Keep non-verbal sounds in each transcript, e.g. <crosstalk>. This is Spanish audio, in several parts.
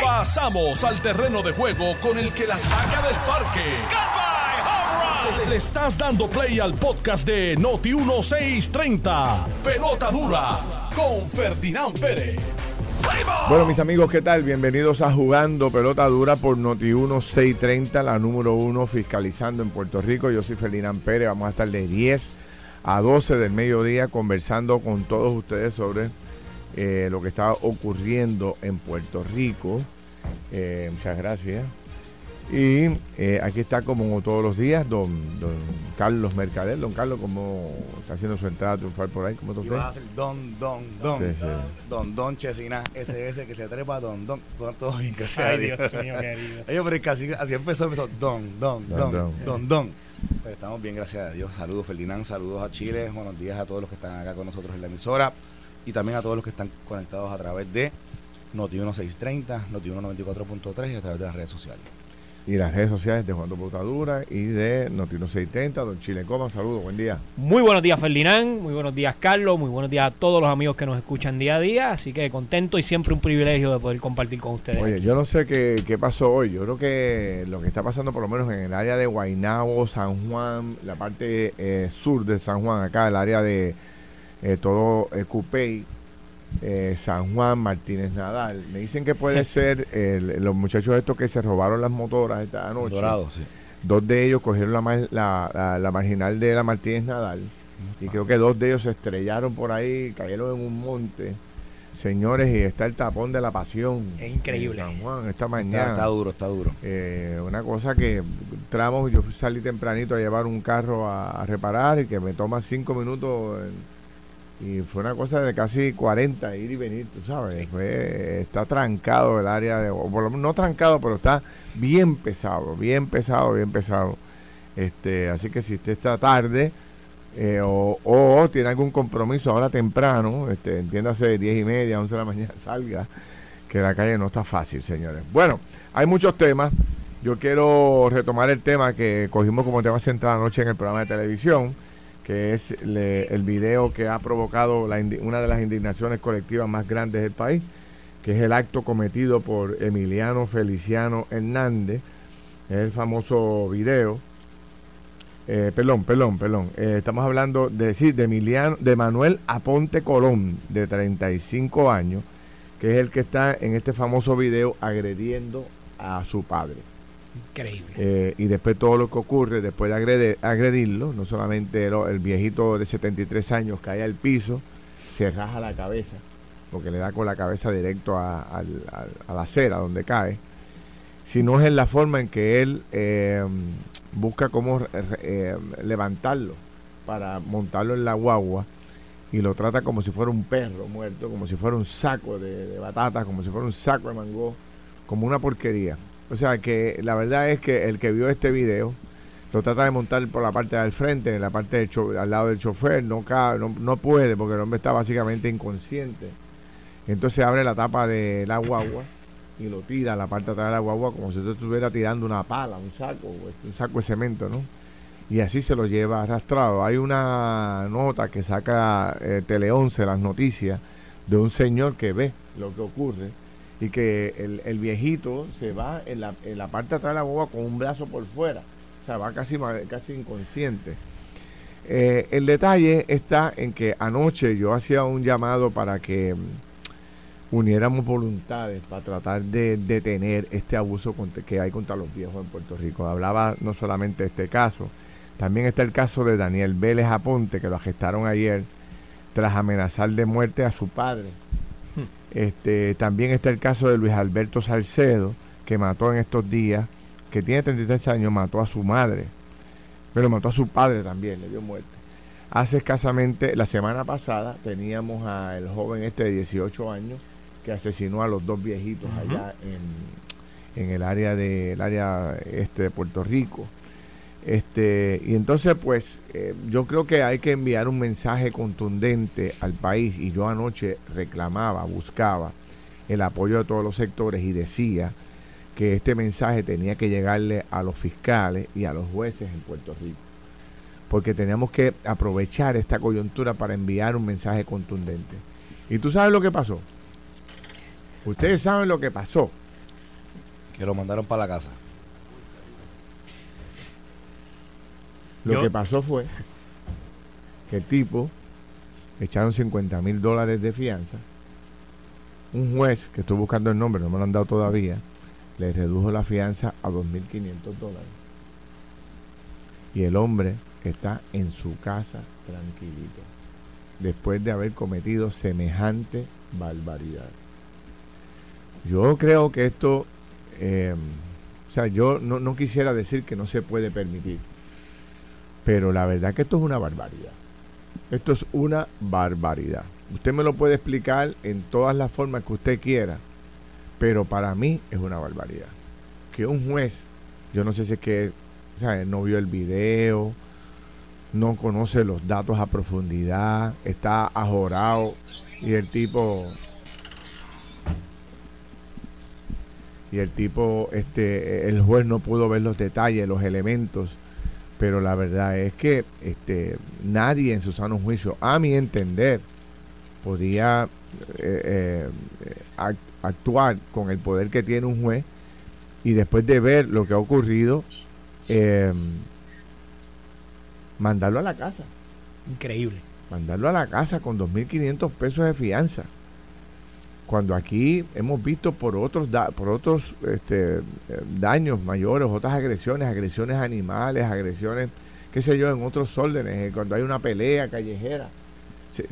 Pasamos al terreno de juego con el que la saca del parque. Le estás dando play al podcast de Noti 1630. Pelota dura con Ferdinand Pérez. Bueno, mis amigos, ¿qué tal? Bienvenidos a Jugando Pelota Dura por Noti 1630, la número uno fiscalizando en Puerto Rico. Yo soy Ferdinand Pérez, vamos a estar de 10 a 12 del mediodía conversando con todos ustedes sobre eh, lo que está ocurriendo en Puerto Rico. Eh, muchas gracias. Y eh, aquí está como todos los días don, don Carlos Mercader. Don Carlos, como está haciendo su entrada a triunfar por ahí? ¿Cómo usted? Don, don, don. Sí, sí. Don, don Chesina, ese que se trepa, don, don. Todo bien, gracias Ay, Dios mío, querido. Ellos, <laughs> pero casi, así empezó, empezó, don, don, don, don, don. don. Pues estamos bien, gracias a Dios. Saludos, Ferdinand. Saludos a Chile. Buenos días a todos los que están acá con nosotros en la emisora. Y también a todos los que están conectados a través de Noti 1630, Noti 194.3 y a través de las redes sociales y las redes sociales de Juan Botadura y de Notino 630, don Chile Coma. Saludos, buen día. Muy buenos días, Ferdinand. Muy buenos días, Carlos. Muy buenos días a todos los amigos que nos escuchan día a día. Así que contento y siempre un privilegio de poder compartir con ustedes. Oye, yo no sé qué, qué pasó hoy. Yo creo que lo que está pasando, por lo menos en el área de Guaynabo, San Juan, la parte eh, sur de San Juan, acá, el área de eh, todo eh, eh, San Juan, Martínez Nadal. Me dicen que puede ser los muchachos estos que se robaron las motoras esta noche. Dos de ellos cogieron la, la, marginal de la Martínez Nadal. Y creo que dos de ellos se estrellaron por ahí, cayeron en un monte. Señores, y está el tapón de la pasión. Es increíble. San Juan, esta mañana. Está, duro, está duro. Eh, una cosa que tramos, yo salí tempranito a llevar un carro a, reparar y que me toma cinco minutos. Y fue una cosa de casi 40 ir y venir, tú sabes. está trancado el área, de, o por lo menos no trancado, pero está bien pesado, bien pesado, bien pesado. Este, así que si usted está tarde eh, o, tiene algún compromiso ahora temprano, este, entiéndase de 10 y media, 11 de la mañana, <laughs> salga, que la calle no está fácil, señores. Bueno, hay muchos temas. Yo quiero retomar el tema que cogimos como tema central anoche en el programa de televisión que es el video que ha provocado una de las indignaciones colectivas más grandes del país, que es el acto cometido por Emiliano Feliciano Hernández, el famoso video. Eh, perdón, perdón, perdón. Eh, estamos hablando de, sí, de, Emiliano, de Manuel Aponte Colón, de 35 años, que es el que está en este famoso video agrediendo a su padre. Increíble. Eh, y después todo lo que ocurre, después de agredirlo, no solamente el, viejito de 73 años cae al piso, se raja la cabeza, porque le da con la cabeza directo a, la acera donde cae, sino es en la forma en que él eh, busca cómo eh, levantarlo para montarlo en la guagua y lo trata como si fuera un perro muerto, como si fuera un saco de, de batatas, como si fuera un saco de mango, como una porquería. O sea que la verdad es que el que vio este video lo trata de montar por la parte del frente, en la parte del al lado del chofer, no, no, puede porque el hombre está básicamente inconsciente. Entonces abre la tapa de la guagua y lo tira a la parte de atrás de la guagua como si estuviera tirando una pala, un saco, un saco de cemento, ¿no? Y así se lo lleva arrastrado. Hay una nota que saca eh, Tele 11, las noticias, de un señor que ve lo que ocurre y que el, el, viejito se va en la, en la parte de atrás de la boba con un brazo por fuera, o sea, va casi, casi inconsciente. Eh, el detalle está en que anoche yo hacía un llamado para que mm, uniéramos voluntades para tratar de detener este abuso que hay contra los viejos en Puerto Rico. Hablaba no solamente de este caso, también está el caso de Daniel Vélez Aponte, que lo gestaron ayer tras amenazar de muerte a su padre este, también está el caso de Luis Alberto Salcedo, que mató en estos días, que tiene 33 años, mató a su madre, pero mató a su padre también, le dio muerte. Hace escasamente, la semana pasada, teníamos al joven este de 18 años que asesinó a los dos viejitos allá en, en, el área de, área este de Puerto Rico. Este, y entonces, pues, eh, yo creo que hay que enviar un mensaje contundente al país. Y yo anoche reclamaba, buscaba el apoyo de todos los sectores y decía que este mensaje tenía que llegarle a los fiscales y a los jueces en Puerto Rico. Porque teníamos que aprovechar esta coyuntura para enviar un mensaje contundente. ¿Y tú sabes lo que pasó? Ustedes saben lo que pasó. Que lo mandaron para la casa. Lo que pasó fue que el tipo echaron 50 mil dólares de fianza. Un juez, que estoy buscando el nombre, no me lo han dado todavía, le redujo la fianza a 2.500 dólares. Y el hombre está en su casa tranquilito, después de haber cometido semejante barbaridad. Yo creo que esto, eh, o sea, yo no, no quisiera decir que no se puede permitir, pero la verdad que esto es una barbaridad. Esto es una barbaridad. Usted me lo puede explicar en todas las formas que usted quiera, pero para mí es una barbaridad. Que un juez, yo no sé si es que no vio el video, no conoce los datos a profundidad, está ajorado y el tipo y el tipo este el juez no pudo ver los detalles, los elementos, pero la verdad es que este nadie en su sano juicio, a mi entender, podía eh, eh, actuar con el poder que tiene un juez y después de ver lo que ha ocurrido, eh, mandarlo a la casa. Increíble. Mandarlo a la casa con 2.500 pesos de fianza. Cuando aquí hemos visto por otros por otros este, daños mayores, otras agresiones, agresiones animales, agresiones, qué sé yo, en otros órdenes, eh, cuando hay una pelea callejera,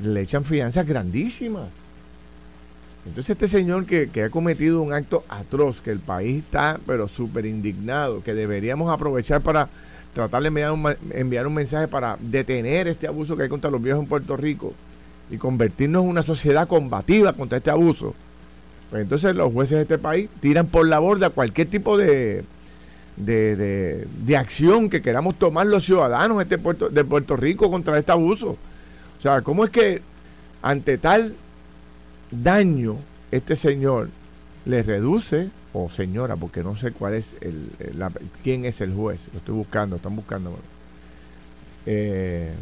le echan fianzas grandísimas. Entonces este señor que, ha cometido un acto atroz, que el país está pero súper indignado, que deberíamos aprovechar para tratar de enviar un, mensaje para detener este abuso que hay contra los viejos en Puerto Rico y convertirnos en una sociedad combativa contra este abuso. Pues entonces los jueces de este país tiran por la borda cualquier tipo de, de, de, acción que queramos tomar los ciudadanos de, este Puerto, de Rico contra este abuso. O sea, ¿cómo es que ante tal daño este señor le reduce o señora, porque no sé cuál es el, quién es el juez, lo estoy buscando, están buscando. Eh,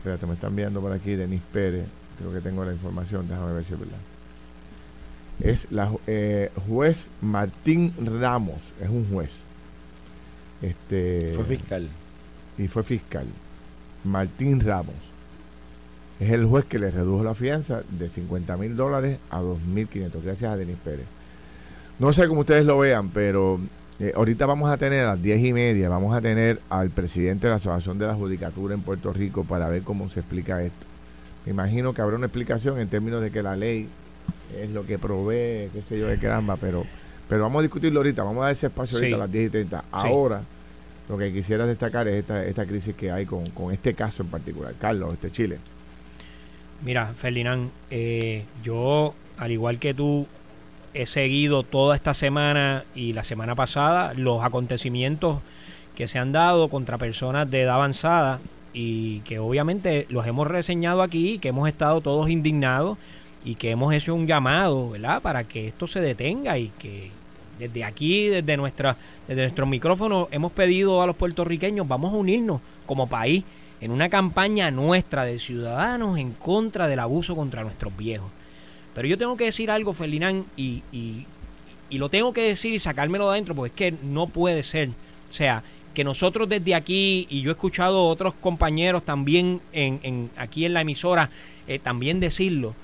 espérate, me están viendo por aquí Denis Pérez, creo que tengo la información, déjame ver si es verdad. Es la eh, juez Martín Ramos, es un juez. Este, fue fiscal. Y fue fiscal. Martín Ramos. Es el juez que le redujo la fianza de 50 mil dólares a 2.500, gracias a Denis Pérez. No sé cómo ustedes lo vean, pero eh, ahorita vamos a tener a las diez y media, vamos a tener al presidente de la Asociación de la Judicatura en Puerto Rico para ver cómo se explica esto. Me imagino que habrá una explicación en términos de que la ley es lo que provee, qué sé yo, de caramba, pero, pero vamos a discutirlo ahorita, vamos a dar ese espacio ahorita a las 10 y 30. Ahora, lo que quisiera destacar es esta, esta crisis que hay con, este caso en particular. Carlos, este Chile. Mira, Ferdinand, eh, yo, al igual que tú, he seguido toda esta semana y la semana pasada los acontecimientos que se han dado contra personas de edad avanzada y que obviamente los hemos reseñado aquí, que hemos estado todos indignados y que hemos hecho un llamado, ¿verdad? Para que esto se detenga y que desde aquí, desde nuestra desde nuestro micrófono hemos pedido a los puertorriqueños, vamos a unirnos como país en una campaña nuestra de ciudadanos en contra del abuso contra nuestros viejos. Pero yo tengo que decir algo, Felinán, y, y, lo tengo que decir y sacármelo de adentro, porque es que no puede ser. O sea, que nosotros desde aquí, y yo he escuchado otros compañeros también en, en aquí en la emisora, eh, también decirlo,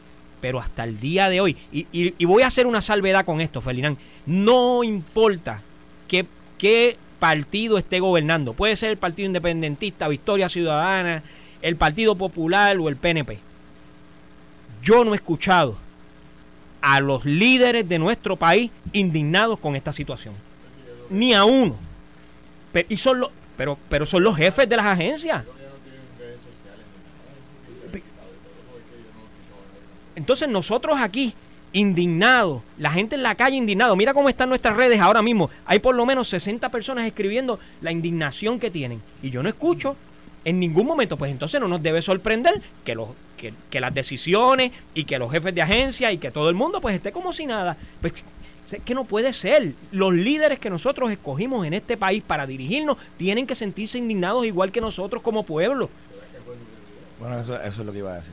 pero hasta el día de hoy, y, y, voy a hacer una salvedad con esto, Felinán, no importa qué, qué partido esté gobernando, puede ser el Partido Independentista, Victoria Ciudadana, el Partido Popular o el PNP. Yo no he escuchado a los líderes de nuestro país indignados con esta situación. Ni a uno. Pero, y son los, pero, pero son los jefes de las agencias. Entonces nosotros aquí, indignados, la gente en la calle indignado, mira cómo están nuestras redes ahora mismo. Hay por lo menos 60 personas escribiendo la indignación que tienen. Y yo no escucho en ningún momento, pues entonces no nos debe sorprender que, los, que, las decisiones y que los jefes de agencia y que todo el mundo pues esté como si nada. Pues que no puede ser. Los líderes que nosotros escogimos en este país para dirigirnos tienen que sentirse indignados igual que nosotros como pueblo. Bueno, eso, eso es lo que iba a decir.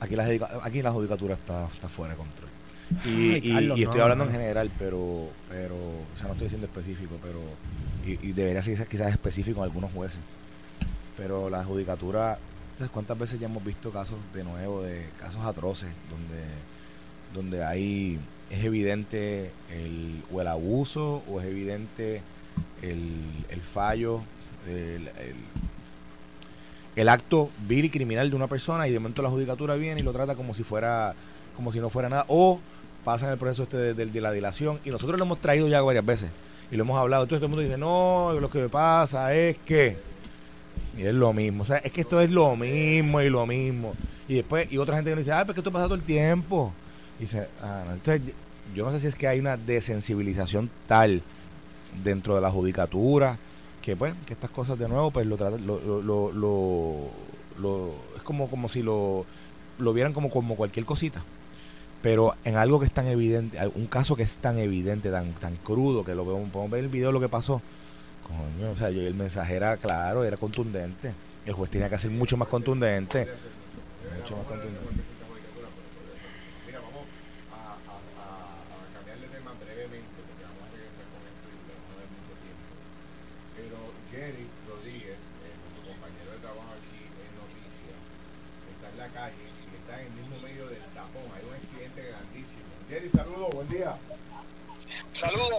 Aquí la, aquí la judicatura está, está fuera de control. Y, estoy hablando en general, pero, pero, o sea, no estoy diciendo específico, pero, y, debería ser quizás específico en algunos jueces. Pero la judicatura, ¿cuántas veces ya hemos visto casos de nuevo, de casos atroces, donde, donde hay, es evidente el, o el abuso, o es evidente el, el fallo, el, el acto vil y criminal de una persona y de momento la judicatura viene y lo trata como si fuera como si no fuera nada o pasa en el proceso este de, la dilación y nosotros lo hemos traído ya varias veces y lo hemos hablado. Todo el mundo dice no lo que me pasa es que y es lo mismo o sea es que esto es lo mismo y lo mismo. Y después y otra gente dice ah pero que esto pasa todo el tiempo y dice ah, entonces yo no sé si es que hay una desensibilización tal dentro de la judicatura que pues que estas cosas de nuevo pues lo lo, lo, lo, es como como si lo lo vieran como como cualquier cosita. Pero en algo que es tan evidente un caso que es tan evidente tan tan crudo que lo vemos podemos ver el video de lo que pasó coño o sea yo, el mensaje era claro era contundente. El juez tenía que ser mucho más contundente. Mucho más contundente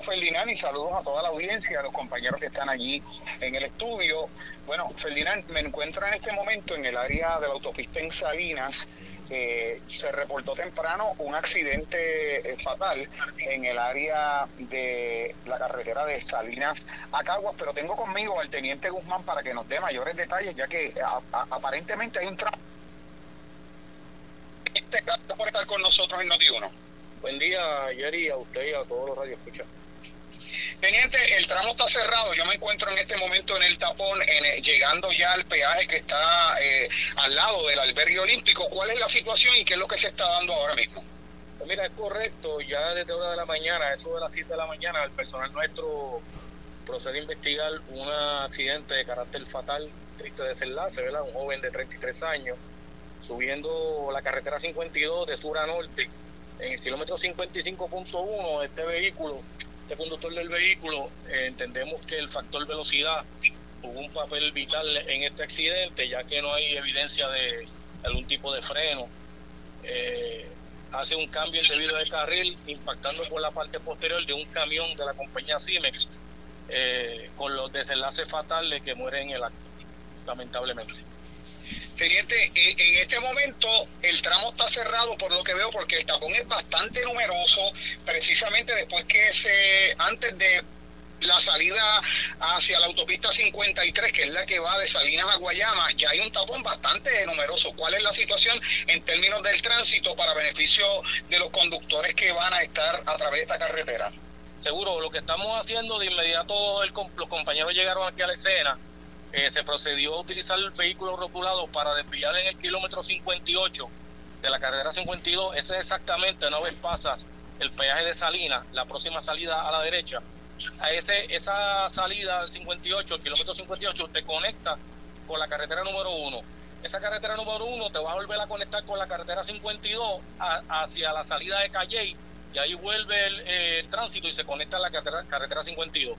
Ferdinand y saludos a toda la audiencia, a los compañeros que están allí en el estudio. Bueno, Ferdinand, me encuentro en este momento en el área de la autopista en Salinas. se reportó temprano un accidente eh, fatal en el área de la carretera de Salinas a Caguas, pero tengo conmigo al teniente Guzmán para que nos dé mayores detalles, ya que aparentemente hay un tramo. Gracias por estar con nosotros en Noti1. Buen día, Jerry, a usted y a todos los radioescuchas. Teniente, el tramo está cerrado. Yo me encuentro en este momento en el tapón, en, llegando ya al peaje que está eh, al lado del albergue olímpico. ¿Cuál es la situación y qué es lo que se está dando ahora mismo? Pues mira, es correcto. Ya desde hora de la mañana, eso de las 7 de la mañana, el personal nuestro procede a investigar un accidente de carácter fatal, triste desenlace, ¿verdad? Un joven de 33 años subiendo la carretera 52 de sur a norte en el kilómetro 55.1 este vehículo, este conductor del vehículo, eh, entendemos que el factor velocidad tuvo un papel vital en este accidente, ya que no hay evidencia de algún tipo de freno. Eh, hace un cambio indebido de carril, impactando por la parte posterior de un camión de la compañía Cimex, eh, con los desenlaces fatales que mueren en el acto, lamentablemente. Eh, en este momento el tramo está cerrado por lo que veo porque el tapón es bastante numeroso, precisamente después que se, antes de la salida hacia la autopista 53, que es la que va de Salinas a Guayama, ya hay un tapón bastante numeroso. ¿Cuál es la situación en términos del tránsito para beneficio de los conductores que van a estar a través de esta carretera? Seguro, lo que estamos haciendo de inmediato, los compañeros llegaron aquí a la escena eh, se procedió a utilizar el vehículo rotulado para desviar en el kilómetro 58 de la carrera 52. Ese es exactamente, una vez pasas el peaje de Salina, la próxima salida a la derecha. A ese, esa salida del 58, el kilómetro 58, te conecta con la carretera número 1. Esa carretera número 1 te va a volver a conectar con la carretera 52 hacia la salida de Calley y ahí vuelve el, tránsito y se conecta a la carretera, carretera 52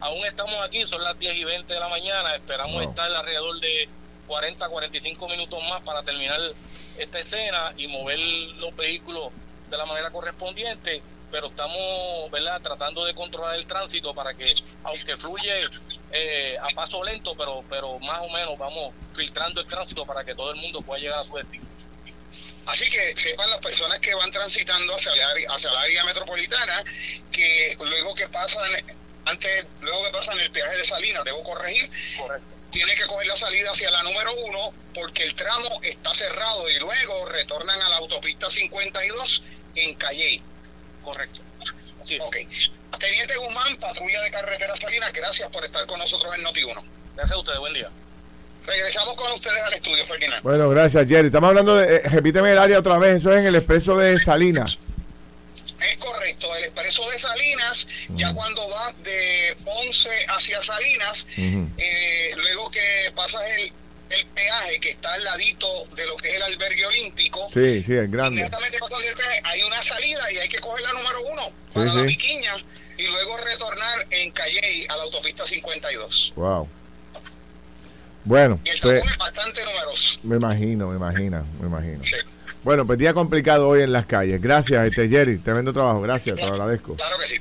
aún estamos aquí, son las 10 y 20 de la mañana, esperamos estar alrededor de 40, 45 minutos más para terminar esta escena y mover los vehículos de la manera correspondiente, pero estamos ¿verdad? tratando de controlar el tránsito para que, aunque fluye eh, a paso lento, pero, pero más o menos vamos filtrando el tránsito para que todo el mundo pueda llegar a su destino. Así que sepan las personas que van transitando hacia el área, hacia el área metropolitana que luego que pasan antes, luego que pasan el peaje de Salinas, debo corregir, tiene que coger la salida hacia la número uno porque el tramo está cerrado y luego retornan a la autopista 52 en Calle. Correcto. Ok. Teniente Guzmán, patrulla de carretera Salinas, gracias por estar con nosotros en Noti1. Gracias a ustedes, buen día. Regresamos con ustedes al estudio, Ferdinand. Bueno, gracias, Jerry. Estamos hablando de, eh, repíteme el área otra vez, eso es en el expreso de Salinas. El expreso de Salinas, ya cuando vas de Ponce hacia Salinas, eh, luego que pasas el el peaje que está al ladito de lo que es el albergue olímpico. Sí, sí, el grande. Inmediatamente pasando el peaje hay una salida y hay que coger la número uno para la piquiña y luego retornar en Calle a la autopista 52. Wow. Bueno, y el pues, es bastante numeroso. Me imagino, me imagino, me imagino. Bueno, pues día complicado hoy en las calles. Gracias, este Jerry. Tremendo trabajo. Gracias, te lo agradezco. Claro que sí.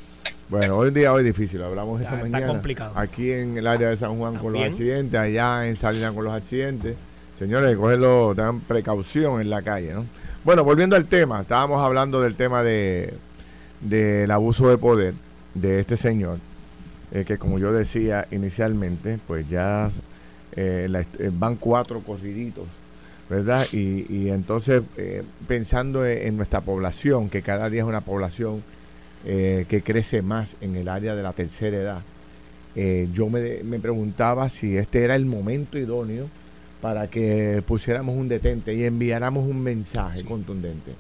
Bueno, hoy día hoy difícil, hablamos esta mañana. complicado. Aquí en el área de San Juan con los accidentes, allá en Salinas con los accidentes. Señores, cogerlo, tengan precaución en la calle, ¿no? Bueno, volviendo al tema, estábamos hablando del tema de del abuso de poder de este señor, eh, que como yo decía inicialmente, pues ya eh, eh, van cuatro corriditos, ¿verdad? Y, y entonces, pensando en nuestra población, que cada día es una población eh, que crece más en el área de la tercera edad. Eh, yo me, me, preguntaba si este era el momento idóneo para que pusiéramos un detente y enviáramos un mensaje contundente.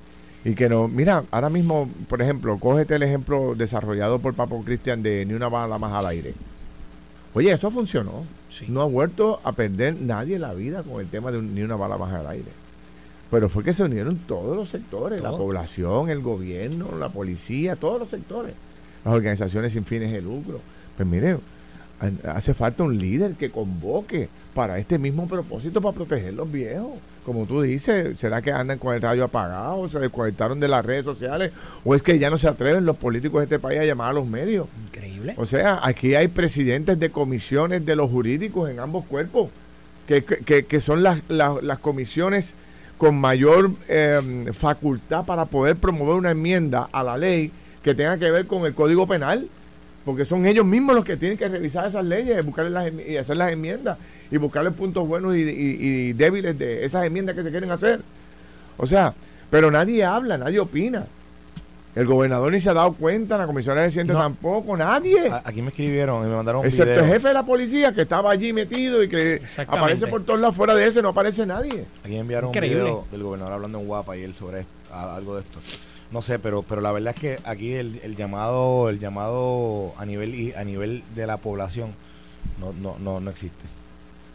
Y que no, mira, ahora mismo, por ejemplo, cógete el ejemplo desarrollado por Papo Cristian de ni una bala más al aire. Oye, eso funcionó. No ha vuelto a perder nadie la vida con el tema de ni una bala más al aire. Pero fue que se unieron todos los sectores, la población, el gobierno, la policía, todos los sectores, las organizaciones sin fines de lucro. Pues mire, hace falta un líder que convoque para este mismo propósito, para proteger los viejos. Como tú dices, ¿será que andan con el radio apagado? ¿Se desconectaron de las redes sociales? ¿O es que ya no se atreven los políticos de este país a llamar a los medios? Increíble. O sea, aquí hay presidentes de comisiones de los jurídicos en ambos cuerpos, que, que, que son las, las, las comisiones con mayor em, facultad para poder promover una enmienda a la ley que tenga que ver con el Código Penal, porque son ellos mismos los que tienen que revisar esas leyes buscarle las, y hacer las enmiendas y buscarle puntos buenos y débiles de esas enmiendas que se quieren hacer. O sea, pero nadie habla, nadie opina. El gobernador ni se ha dado cuenta, la comisión de residentes tampoco, nadie. Aquí me escribieron y me mandaron un Excepto el jefe de la policía que estaba allí metido y que aparece por todos lados, fuera de ese no aparece nadie. Aquí me enviaron un video del gobernador hablando en Guapa y él sobre algo de esto. No sé, pero pero la verdad es que aquí el, llamado el llamado a nivel a nivel de la población no, no, no, no existe.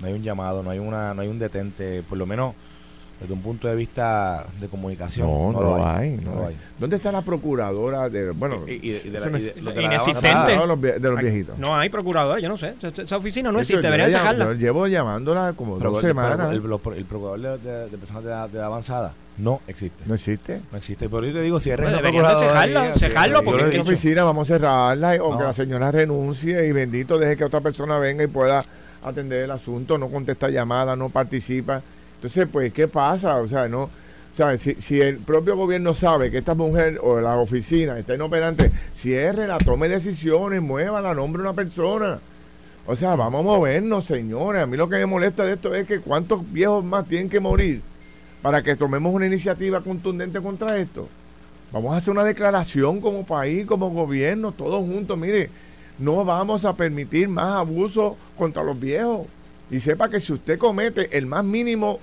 No hay un llamado, no hay una no hay un detente, por lo menos desde un punto de vista de comunicación. No, no, lo, hay, no, hay. ¿Dónde está la procuradora de, bueno, inexistente de, los, de viejitos? No hay procuradora, yo no sé. Esa oficina no existe, deberían. Yo llevo llamándola como dos semanas. El, el, procurador de, personas de edad, avanzada no existe. ¿No existe? No existe. Por eso te digo, cierren pues la procuradora. Cejarlo, porque... la oficina vamos a cerrarla o que la señora renuncie y bendito deje que otra persona venga y pueda atender el asunto, no contesta llamadas, no participa. Entonces, pues, ¿qué pasa? O sea, no... sea, Si, si, el propio gobierno sabe que esta mujer o la oficina está inoperante, la tome decisiones, mueva la nombre una persona. O sea, vamos a movernos, señores. A mí lo que me molesta de esto es que cuántos viejos más tienen que morir para que tomemos una iniciativa contundente contra esto. Vamos a hacer una declaración como país, como gobierno, todos juntos. Mire, no vamos a permitir más abuso contra los viejos. Y sepa que si usted comete el más mínimo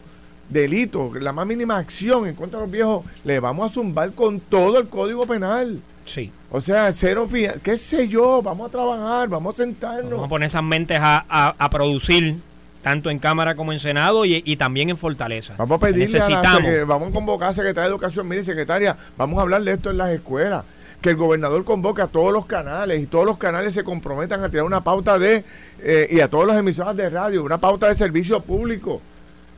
delito, la más mínima acción en contra de los viejos, le vamos a zumbar con todo el código penal. Sí. O sea, cero, qué sé yo, vamos a trabajar, vamos a sentarnos. Vamos a poner esas mentes a, producir, tanto en Cámara como en Senado y, también en Fortaleza. Vamos a pedirle a vamos a convocar a Secretaria de Educación, mire secretaria, vamos a hablar de esto en las escuelas. Que el gobernador convoque a todos los canales y todos los canales se comprometan a tirar una pauta de, eh, y a todos los emisoras de radio, una pauta de servicio público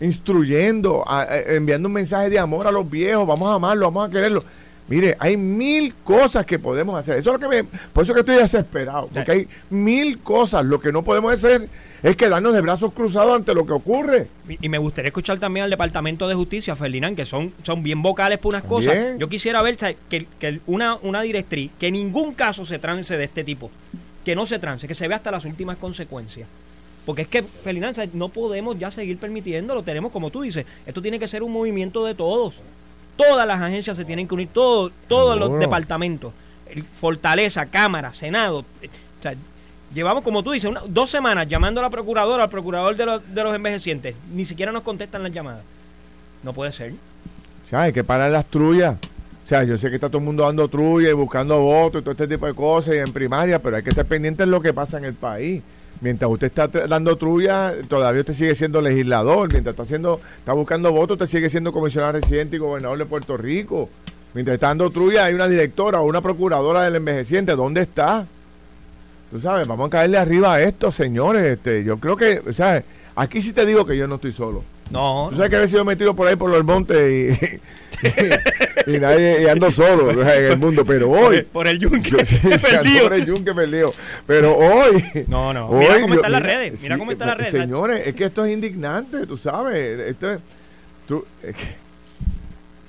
instruyendo, enviando un mensaje de amor a los viejos, vamos a amarlos, vamos a quererlos. Mire, hay mil cosas que podemos hacer. Eso es lo que me, por eso que estoy desesperado, porque hay mil cosas. Lo que no podemos hacer es quedarnos de brazos cruzados ante lo que ocurre. Y, me gustaría escuchar también al Departamento de Justicia, Ferdinand, que son, son bien vocales por unas cosas. Yo quisiera ver que, que, una, una directriz, que en ningún caso se trance de este tipo, que no se trance, que se vea hasta las últimas consecuencias. Porque es que, Ferdinand, no podemos ya seguir permitiéndolo. Tenemos, como tú dices, esto tiene que ser un movimiento de todos. Todas las agencias se tienen que unir, todos todos los departamentos. Fortaleza, Cámara, Senado. Eh, o sea, llevamos, como tú dices, dos semanas llamando a la procuradora, al procurador de los, de los envejecientes. Ni siquiera nos contestan las llamadas. No puede ser. O sea, hay que parar las trullas. O sea, yo sé que está todo el mundo dando trulla y buscando votos y todo este tipo de cosas y en primaria, pero hay que estar pendiente de lo que pasa en el país. Mientras usted está dando trulla, todavía usted sigue siendo legislador. Mientras está haciendo, está buscando votos, usted sigue siendo comisionado residente y gobernador de Puerto Rico. Mientras está dando trulla, hay una directora o una procuradora del envejeciente. ¿Dónde está? Tú sabes, vamos a caerle arriba a esto, señores. Este, yo creo que, o sea, aquí sí te digo que yo no estoy solo. No. Tú sabes que había sido metido por ahí por los montes y, <laughs> y, nadie y ando solo en el mundo, pero hoy. Por el, yunque perdido. <laughs> <laughs> Por el yunque perdido. Pero hoy. No, no. mira cómo están las redes. Mira cómo están las redes. Señores, es que esto es indignante, tú sabes. Esto tú,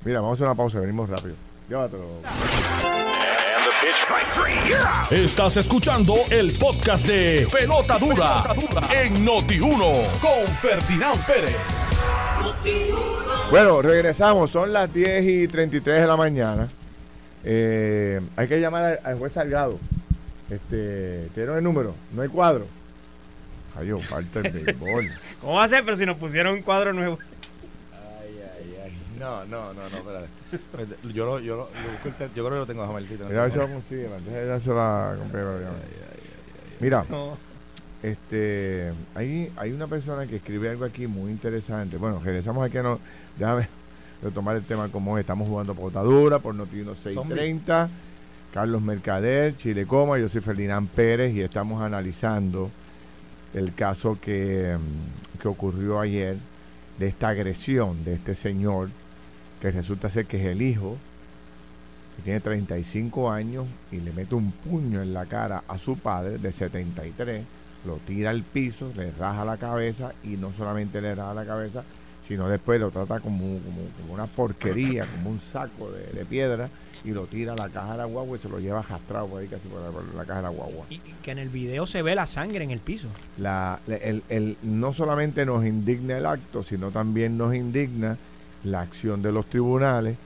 mira, vamos a hacer una pausa, venimos rápido. Llévatelo. Estás escuchando el podcast de Pelota Dura, en Noti1 con Ferdinand Pérez. Bueno, regresamos, son las 10 y 33 de la mañana. Eh, hay que llamar al, juez Salgado. Este, ¿Tiene el número? ¿No hay cuadro? Ay, falta el béisbol. <laughs> ¿Cómo va a ser? Pero si nos pusieron un cuadro nuevo. No, no, no, no, espérate. Yo, lo, yo, lo, yo, yo creo que lo tengo a Jamelcito. Mira a ver si lo consigue, Mira, este, hay, hay una persona que escribe algo aquí muy interesante. Bueno, regresamos aquí a no, déjame <laughs> retomar el tema como estamos jugando potadura por Notino 630. Carlos Mercader, Chile Coma, yo soy Ferdinand Pérez y estamos analizando el caso que, mm, que ocurrió ayer de esta agresión de este señor que resulta ser que es el hijo, que tiene 35 años y le mete un puño en la cara a su padre de 73, lo tira al piso, le raja la cabeza y no solamente le raja la cabeza, sino después lo trata como, como, una porquería, <clears throat> como un saco de, piedra y lo tira a la caja de la guagua y se lo lleva jastrado por ahí casi por la, caja de la guagua. Y que en el video se ve la sangre en el piso. La, el, no solamente nos indigna el acto, sino también nos indigna la acción de los tribunales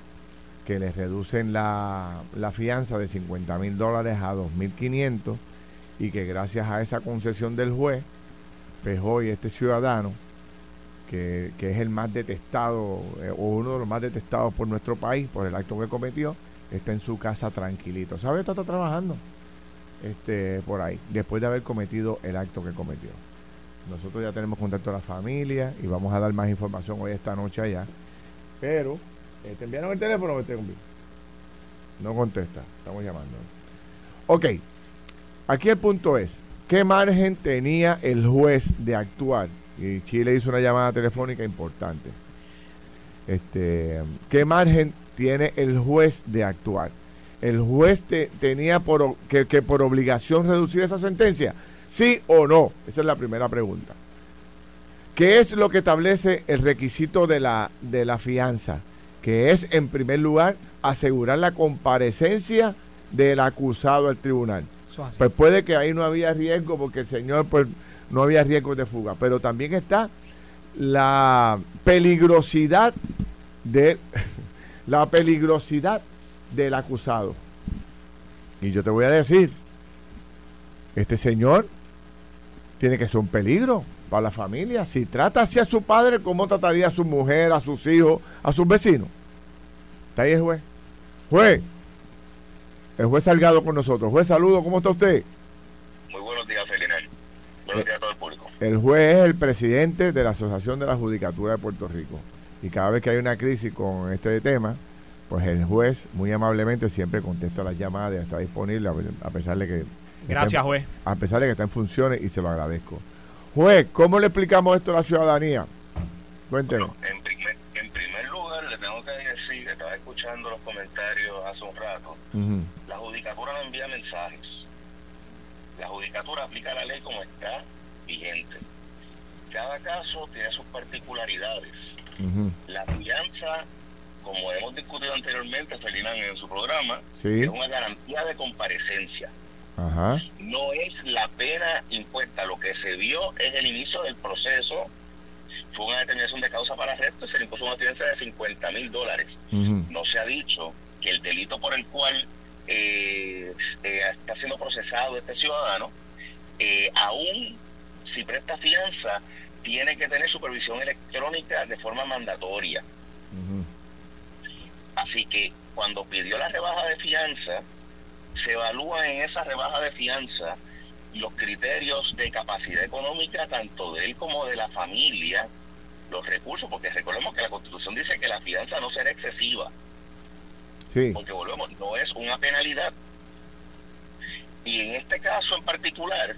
que les reducen la, fianza de 50 mil dólares a 2.500 y que gracias a esa concesión del juez, pues hoy este ciudadano, que, es el más detestado eh, o uno de los más detestados por nuestro país por el acto que cometió, está en su casa tranquilito. ¿Sabe? Está, está trabajando este, por ahí, después de haber cometido el acto que cometió. Nosotros ya tenemos contacto a la familia y vamos a dar más información hoy esta noche allá. Pero, eh, ¿te enviaron el teléfono o conmigo? No contesta, estamos llamando. Ok, aquí el punto es, ¿qué margen tenía el juez de actuar? Y Chile hizo una llamada telefónica importante. Este, ¿Qué margen tiene el juez de actuar? ¿El juez tenía por, que, que por obligación reducir esa sentencia? ¿Sí o no? Esa es la primera pregunta. ¿Qué es lo que establece el requisito de la, de la fianza? Que es, en primer lugar, asegurar la comparecencia del acusado al tribunal. Pues puede que ahí no había riesgo porque el señor pues no había riesgo de fuga, pero también está la peligrosidad de <laughs> la peligrosidad del acusado. Y yo te voy a decir, este señor tiene que ser un peligro para la familia. Si trata así a su padre, ¿cómo trataría a su mujer, a sus hijos, a sus vecinos? Está ahí el juez. Juez, el juez Salgado con nosotros. Juez, saludo, ¿cómo está usted? Muy buenos días, Felinel. Buenos días a todo el público. El juez es el presidente de la Asociación de la Judicatura de Puerto Rico. Y cada vez que hay una crisis con este tema, pues el juez muy amablemente siempre contesta las llamadas, y está disponible a pesar de que... Gracias, juez. A pesar de que está en funciones y se lo agradezco. Juez, ¿cómo le explicamos esto a la ciudadanía? Cuéntenos. en, primer, lugar, le tengo que decir, que estaba escuchando los comentarios hace un rato, la judicatura no envía mensajes. La judicatura aplica la ley como está vigente. Cada caso tiene sus particularidades. La fianza, como hemos discutido anteriormente, Ferdinand, en su programa, es una garantía de comparecencia. No es la pena impuesta. Lo que se vio es el inicio del proceso. Fue una determinación de causa para arresto y se le impuso una fianza de 50 mil dólares. No se ha dicho que el delito por el cual eh, eh, está siendo procesado este ciudadano, eh, aún si presta fianza, tiene que tener supervisión electrónica de forma mandatoria. Así que cuando pidió la rebaja de fianza, se evalúa en esa rebaja de fianza los criterios de capacidad económica tanto de él como de la familia, los recursos, porque recordemos que la Constitución dice que la fianza no será excesiva. Sí. Porque volvemos, no es una penalidad. Y en este caso en particular,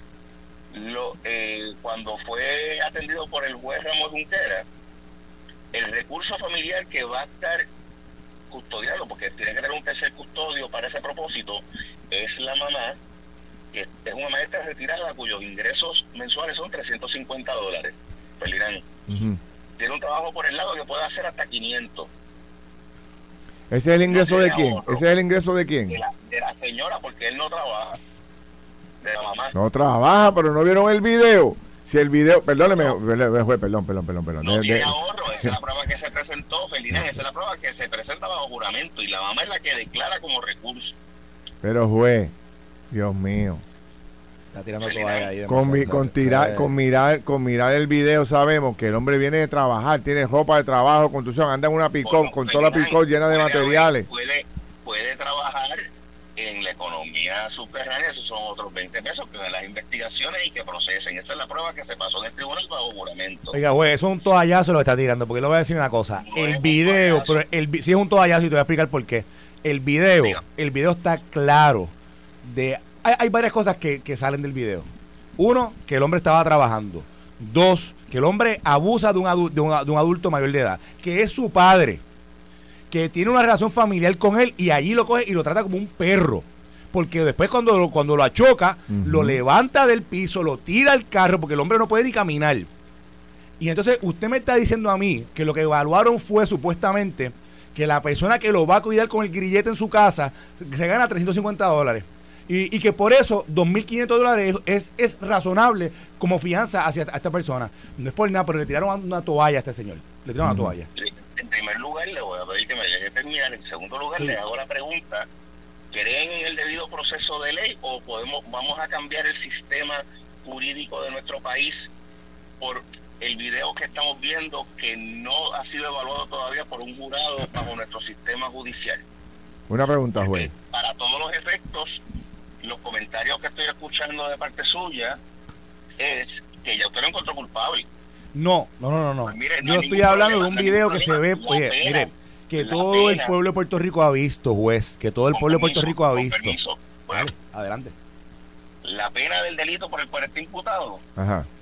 lo, eh, cuando fue atendido por el juez Ramos Junquera, el recurso familiar que va a estar custodiado, porque tiene que tener un tercer custodio para ese propósito, es la mamá, que es una maestra retirada cuyos ingresos mensuales son 350 dólares. Felirán. Tiene un trabajo por el lado que puede hacer hasta 500. ¿Ese es el ingreso de quién? ¿Ese es el ingreso de quién? De la, señora, porque él no trabaja. De la mamá. No trabaja, pero no vieron el video. Si el video, perdóneme, perdón, perdón, perdón, perdón. No tiene ahorro, esa es la prueba que se presentó, Felina, esa es la prueba que se presenta bajo juramento y la mamá es la que declara como recurso. Pero juez, Dios mío. Está tirando toalla ahí. Con, con, tirar, con, mirar, con mirar el video sabemos que el hombre viene de trabajar, tiene ropa de trabajo, construcción, anda en una pick con toda la pick llena de materiales. Puede, puede trabajar en la economía subterránea, esos son otros 20 pesos que las investigaciones y que procesen. Esa es la prueba que se pasó en el tribunal bajo juramento. Oiga, güey, eso es un toallazo lo que está tirando, porque le voy a decir una cosa. el video, pero el, si es un toallazo y te voy a explicar por qué. El video, el video está claro de... Hay, varias cosas que, salen del video. Uno, que el hombre estaba trabajando. Dos, que el hombre abusa de un, adulto, de un adulto mayor de edad, que es su padre que tiene una relación familiar con él y allí lo coge y lo trata como un perro. Porque después cuando lo, cuando lo achoca, lo levanta del piso, lo tira al carro, porque el hombre no puede ni caminar. Y entonces usted me está diciendo a mí que lo que evaluaron fue supuestamente que la persona que lo va a cuidar con el grillete en su casa se gana 350 dólares. Y, que por eso 2.500 dólares es, es razonable como fianza hacia esta persona. No es por nada, pero le tiraron una toalla a este señor. Le tiraron una toalla en primer lugar le voy a pedir que me deje terminar. En segundo lugar le hago la pregunta, ¿creen en el debido proceso de ley o podemos vamos a cambiar el sistema jurídico de nuestro país por el video que estamos viendo que no ha sido evaluado todavía por un jurado bajo nuestro sistema judicial? Una pregunta, juez. Para todos los efectos, los comentarios que estoy escuchando de parte suya es que ya usted lo encontró culpable. No, no, no, no. Pues Yo estoy hablando de un video que se ve, oye, mire, que todo el pueblo de Puerto Rico ha visto, juez, que todo el pueblo de Puerto Rico ha visto. adelante. La pena del delito por el cual está imputado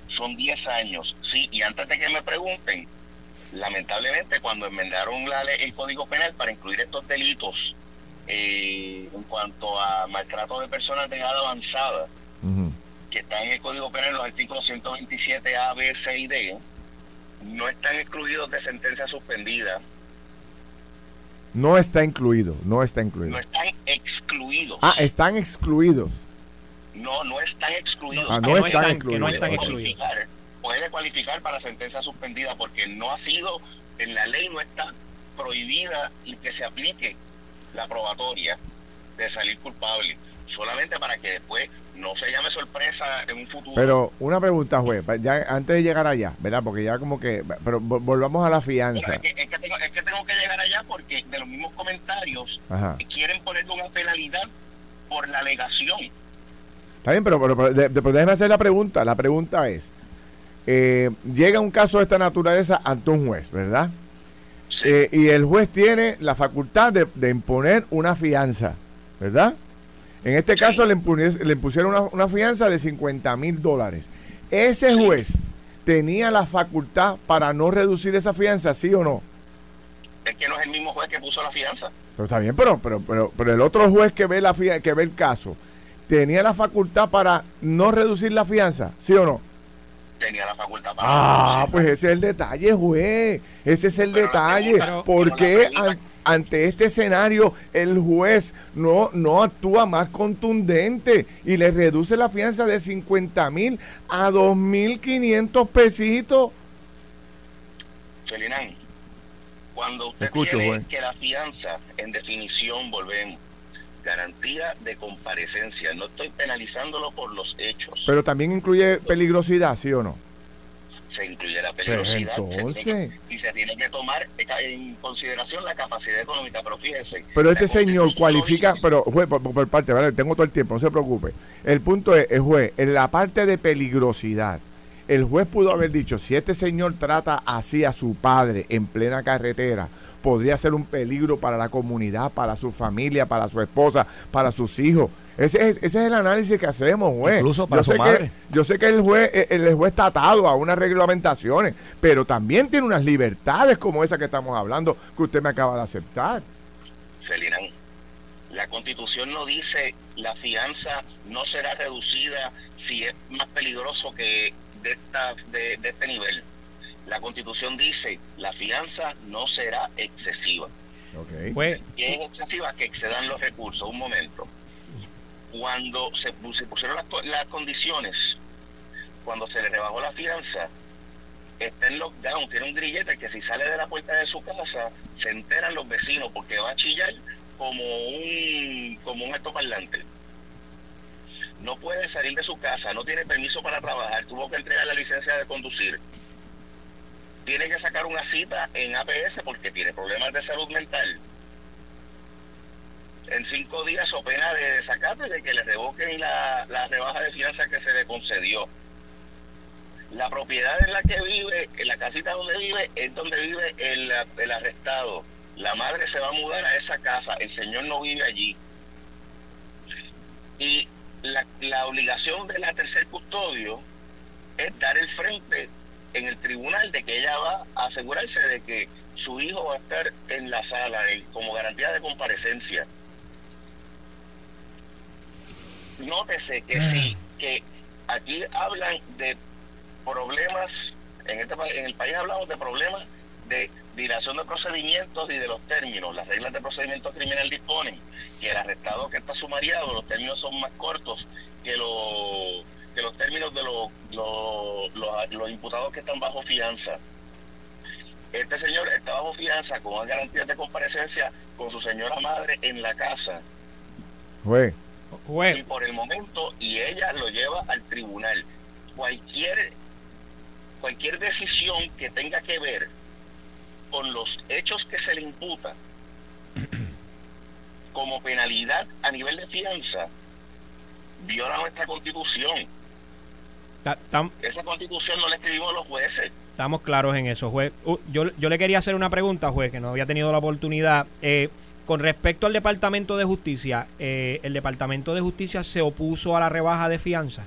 son 10 años. Sí, y antes de que me pregunten, lamentablemente cuando enmendaron la ley, el Código Penal para incluir estos delitos eh, en cuanto a maltrato de personas de edad avanzada, que están en el Código Penal, los artículos 127 A, B, C y D, no están excluidos de sentencia suspendida. No está incluido, no está incluido. No están excluidos. Ah, están excluidos. No, no están excluidos. Ah, no, están, excluidos. puede, cualificar, puede cualificar para sentencia suspendida porque no ha sido, en la ley no está prohibida y que se aplique la probatoria de salir culpable solamente para que después no se llame sorpresa en un futuro. Pero una pregunta, juez, ya antes de llegar allá, ¿verdad? Porque ya como que, pero volvamos a la fianza. es, que, tengo, que, llegar allá porque de los mismos comentarios quieren ponerle una penalidad por la alegación. Está bien, pero, pero, déjeme hacer la pregunta. La pregunta es, eh, llega un caso de esta naturaleza ante un juez, ¿verdad? Eh, y el juez tiene la facultad de, de imponer una fianza, ¿verdad? En este caso le, impusieron una, fianza de 50 mil dólares. Ese juez tenía la facultad para no reducir esa fianza, ¿sí o no? Es que no es el mismo juez que puso la fianza. Pero está bien, pero, pero, pero, pero el otro juez que ve, la que ve el caso, ¿tenía la facultad para no reducir la fianza, sí o no? Tenía la facultad para. Ah, pues ese es el detalle, juez. Ese es el detalle. ¿Por qué ante este escenario el juez no, no actúa más contundente y le reduce la fianza de 50 mil a 2.500 pesitos? Felinán, cuando usted tiene que la fianza, en definición, volvemos, garantía de comparecencia, no estoy penalizándolo por los hechos. Pero también incluye peligrosidad, ¿sí o no? se incluye la peligrosidad y se tiene que tomar en consideración la capacidad económica, pero fíjese. Pero este señor cualifica, pero juez, por, parte, ¿vale? tengo todo el tiempo, no se preocupe. El punto es, el juez, en la parte de peligrosidad, el juez pudo haber dicho, si este señor trata así a su padre en plena carretera, podría ser un peligro para la comunidad, para su familia, para su esposa, para sus hijos. Ese es, ese es el análisis que hacemos, juez. Incluso para yo su madre. yo sé que el juez, eh, el juez está atado a unas reglamentaciones, pero también tiene unas libertades como esa que estamos hablando, que usted me acaba de aceptar. Felinán, la constitución no dice la fianza no será reducida si es más peligroso que de, esta, de, de este nivel. La constitución dice la fianza no será excesiva. Okay. Pues, es excesiva que excedan los recursos. Un momento cuando se, pusieron las, condiciones, cuando se le rebajó la fianza, está en lockdown, tiene un grillete que si sale de la puerta de su casa, se enteran los vecinos porque va a chillar como un, como un parlante. No puede salir de su casa, no tiene permiso para trabajar, tuvo que entregar la licencia de conducir. Tiene que sacar una cita en APS porque tiene problemas de salud mental en cinco días o pena de desacato y de que le revoquen la, rebaja de fianza que se le concedió. La propiedad en la que vive, en la casita donde vive, es donde vive el, el arrestado. La madre se va a mudar a esa casa, el señor no vive allí. Y la, la obligación de la tercer custodio es dar el frente en el tribunal de que ella va a asegurarse de que su hijo va a estar en la sala como garantía de comparecencia nótese que sí, que aquí hablan de problemas, en, este, en el país hablamos de problemas de dilación de procedimientos y de los términos. Las reglas de procedimiento criminal disponen que el arrestado que está sumariado, los términos son más cortos que, los que los términos de los, los, los, imputados que están bajo fianza. Este señor está bajo fianza con garantías de comparecencia con su señora madre en la casa. Y por el momento, y ella lo lleva al tribunal. Cualquier, cualquier decisión que tenga que ver con los hechos que se le imputa como penalidad a nivel de fianza, viola nuestra constitución. Esa constitución no la escribimos los jueces. Estamos claros en eso, juez. Uh, yo, yo le quería hacer una pregunta, juez, que no había tenido la oportunidad. Eh, con respecto al Departamento de Justicia, eh, el Departamento de Justicia se opuso a la rebaja de fianza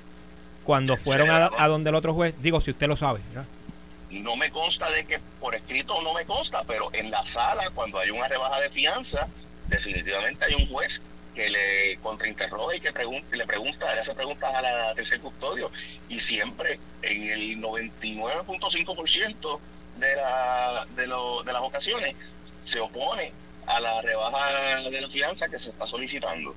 cuando fueron a, donde el otro juez. Digo, si usted lo sabe. No me consta de que por escrito no me consta, pero en la sala, cuando hay una rebaja de fianza, definitivamente hay un juez que le contrainterroga y que le pregunta, le hace preguntas a la tercer custodio. Y siempre en el 99.5% de, la, de, de las ocasiones se opone a la rebaja de la fianza que se está solicitando.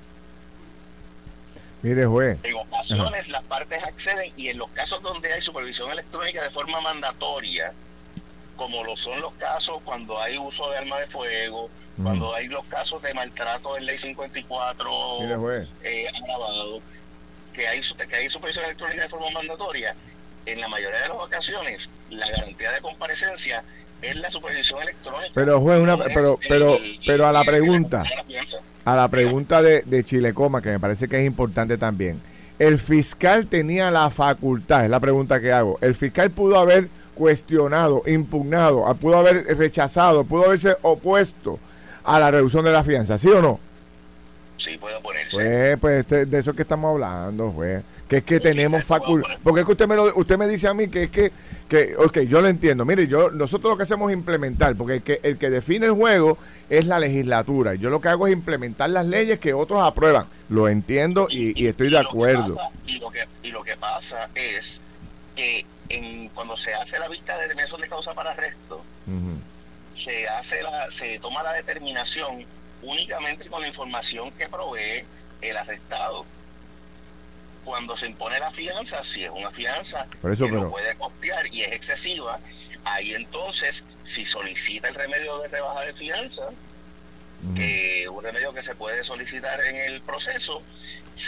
Mire, juez. En ocasiones las partes acceden y en los casos donde hay supervisión electrónica de forma mandatoria, como lo son los casos cuando hay uso de arma de fuego, cuando hay los casos de maltrato en ley 54 eh, agravado, que hay, que hay supervisión electrónica de forma mandatoria, en la mayoría de las ocasiones la garantía de comparecencia es la supervisión electrónica. Pero juez, una, pero, pero, pero a la pregunta, a la pregunta de, de Chilecoma, que me parece que es importante también. El fiscal tenía la facultad, es la pregunta que hago. El fiscal pudo haber cuestionado, impugnado, pudo haber rechazado, pudo haberse opuesto a la reducción de la fianza, ¿sí o no? Sí, puede oponerse. Pues, pues este, de eso que estamos hablando, juez que es que tenemos facultad. Porque es que usted me, lo, usted me dice a mí que es que, que, ok, yo lo entiendo. Mire, yo nosotros lo que hacemos es implementar, porque el que, el que define el juego es la legislatura. Yo lo que hago es implementar las leyes que otros aprueban. Lo entiendo y, estoy de acuerdo. y, lo que, y lo que pasa es que en, cuando se hace la vista de determinación de causa para arresto, se, hace la, se toma la determinación únicamente con la información que provee el arrestado cuando se impone la fianza, si es una fianza que no puede copiar y es excesiva, ahí entonces, si solicita el remedio de rebaja de fianza, un remedio que se puede solicitar en el proceso,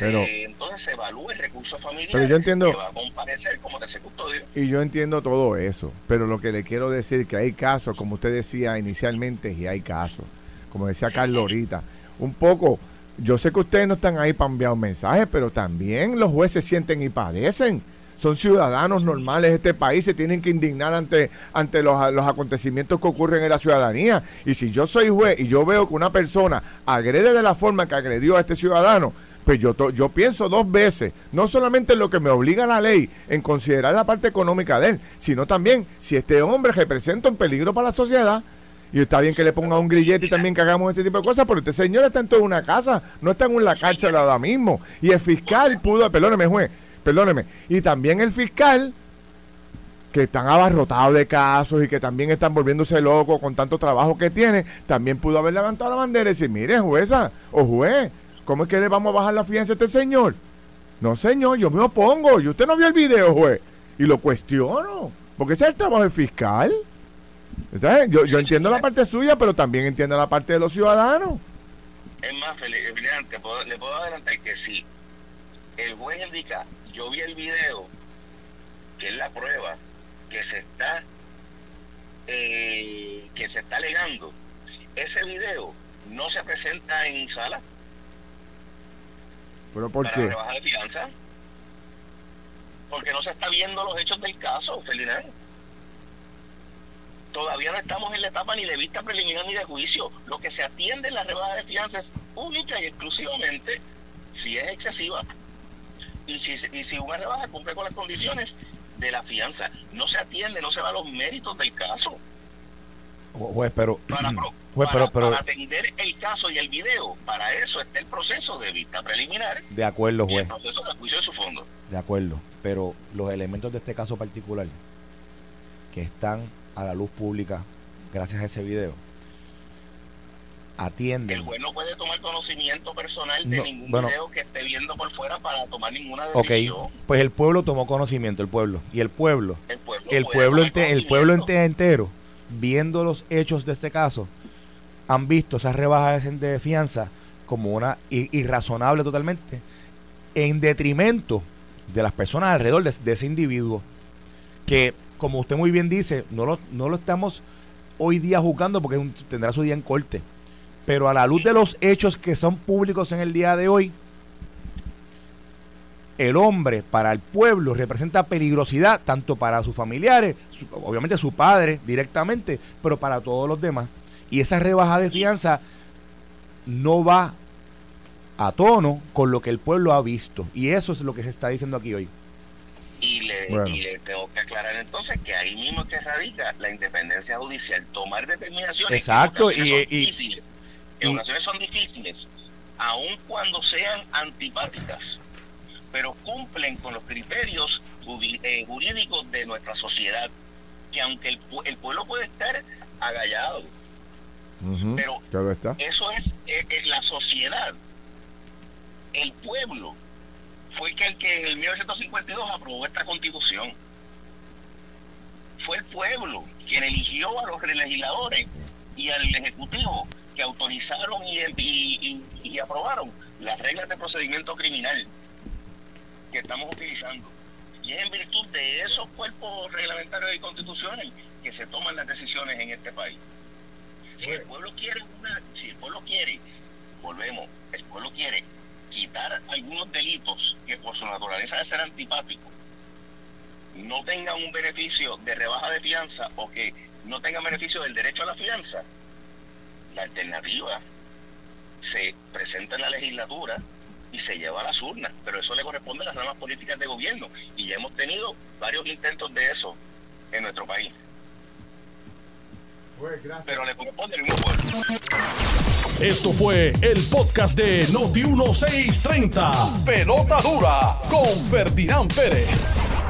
entonces se evalúa el recurso familiar pero yo entiendo, que va a comparecer como tercer custodio. Y yo entiendo todo eso, pero lo que le quiero decir que hay casos, como usted decía inicialmente, y hay casos, como decía Carlos ahorita, un poco, yo sé que ustedes no están ahí para enviar un mensaje, pero también los jueces sienten y padecen son ciudadanos normales de este país, se tienen que indignar ante, ante los, los, acontecimientos que ocurren en la ciudadanía. Y si yo soy juez y yo veo que una persona agrede de la forma que agredió a este ciudadano, pues yo, yo pienso dos veces, no solamente en lo que me obliga la ley, en considerar la parte económica de él, sino también si este hombre representa un peligro para la sociedad. Y está bien que le ponga un grillete y también que hagamos este tipo de cosas, pero este señor está en toda una casa, no está en una cárcel ahora mismo. Y el fiscal pudo, perdóneme juez, perdóneme. Y también el fiscal, que están abarrotados de casos y que también están volviéndose locos con tanto trabajo que tiene, también pudo haber levantado la bandera y decir, mire jueza o juez, ¿cómo es que le vamos a bajar la fianza a este señor? No, señor, yo me opongo. Y usted no vio el video, juez. Y lo cuestiono. Porque ese es el trabajo del fiscal. Yo, yo entiendo la parte suya, pero también entiendo la parte de los ciudadanos. Es más, le puedo adelantar que si el juez indica yo vi el video, que es la prueba que se está eh, que se está alegando. Ese video no se presenta en sala. ¿Pero por qué? rebaja de fianza. Porque no se está viendo los hechos del caso, Ferdinand. Todavía no estamos en la etapa ni de vista preliminar ni de juicio. Lo que se atiende en la rebaja de fianza es única y exclusivamente si es excesiva y si, y si una rebaja cumple con las condiciones de la fianza, no se atiende, no se va a los méritos del caso. <clears throat> Juez, pero, para, pero, pero, atender el caso y el video, para eso está el proceso de vista preliminar. De acuerdo, juez. el proceso de juicio de su fondo. De acuerdo, pero los elementos de este caso particular que están a la luz pública gracias a ese video atienden. El juez no puede tomar conocimiento personal de ningún video que esté viendo por fuera para tomar ninguna decisión. Ok, pues el pueblo tomó conocimiento, el pueblo. Y el pueblo, el pueblo, el pueblo, el pueblo entero, viendo los hechos de este caso, han visto esas rebajas de fianza como una irrazonable totalmente, en detrimento de las personas alrededor de, ese individuo, que como usted muy bien dice, no lo, no lo estamos hoy día juzgando porque tendrá su día en corte pero a la luz de los hechos que son públicos en el día de hoy, el hombre para el pueblo representa peligrosidad tanto para sus familiares, obviamente su padre directamente, pero para todos los demás. Y esa rebaja de fianza no va a tono con lo que el pueblo ha visto. Y eso es lo que se está diciendo aquí hoy. Y le, tengo que aclarar entonces que ahí mismo que radica la independencia judicial, tomar determinaciones. Exacto, y, en ocasiones son difíciles, aun cuando sean antipáticas, pero cumplen con los criterios eh, jurídicos de nuestra sociedad, que aunque el, el pueblo puede estar agallado, pero eso es, eh, eh, la sociedad, el pueblo, fue el que en el 1952 aprobó esta constitución. Fue el pueblo quien eligió a los legisladores y al Ejecutivo que autorizaron y, y, aprobaron las reglas de procedimiento criminal que estamos utilizando. Y es en virtud de esos cuerpos reglamentarios y constitucionales que se toman las decisiones en este país. Si el pueblo quiere una, si el pueblo quiere, volvemos, el pueblo quiere quitar algunos delitos que por su naturaleza de ser antipáticos no tengan un beneficio de rebaja de fianza o que no tengan beneficio del derecho a la fianza, la alternativa se presenta en la legislatura y se lleva a las urnas, pero eso le corresponde a las ramas políticas de gobierno y ya hemos tenido varios intentos de eso en nuestro país. Pues, pero le corresponde al mismo pueblo. Esto fue el podcast de Noti 1630. Pelota dura con Ferdinand Pérez.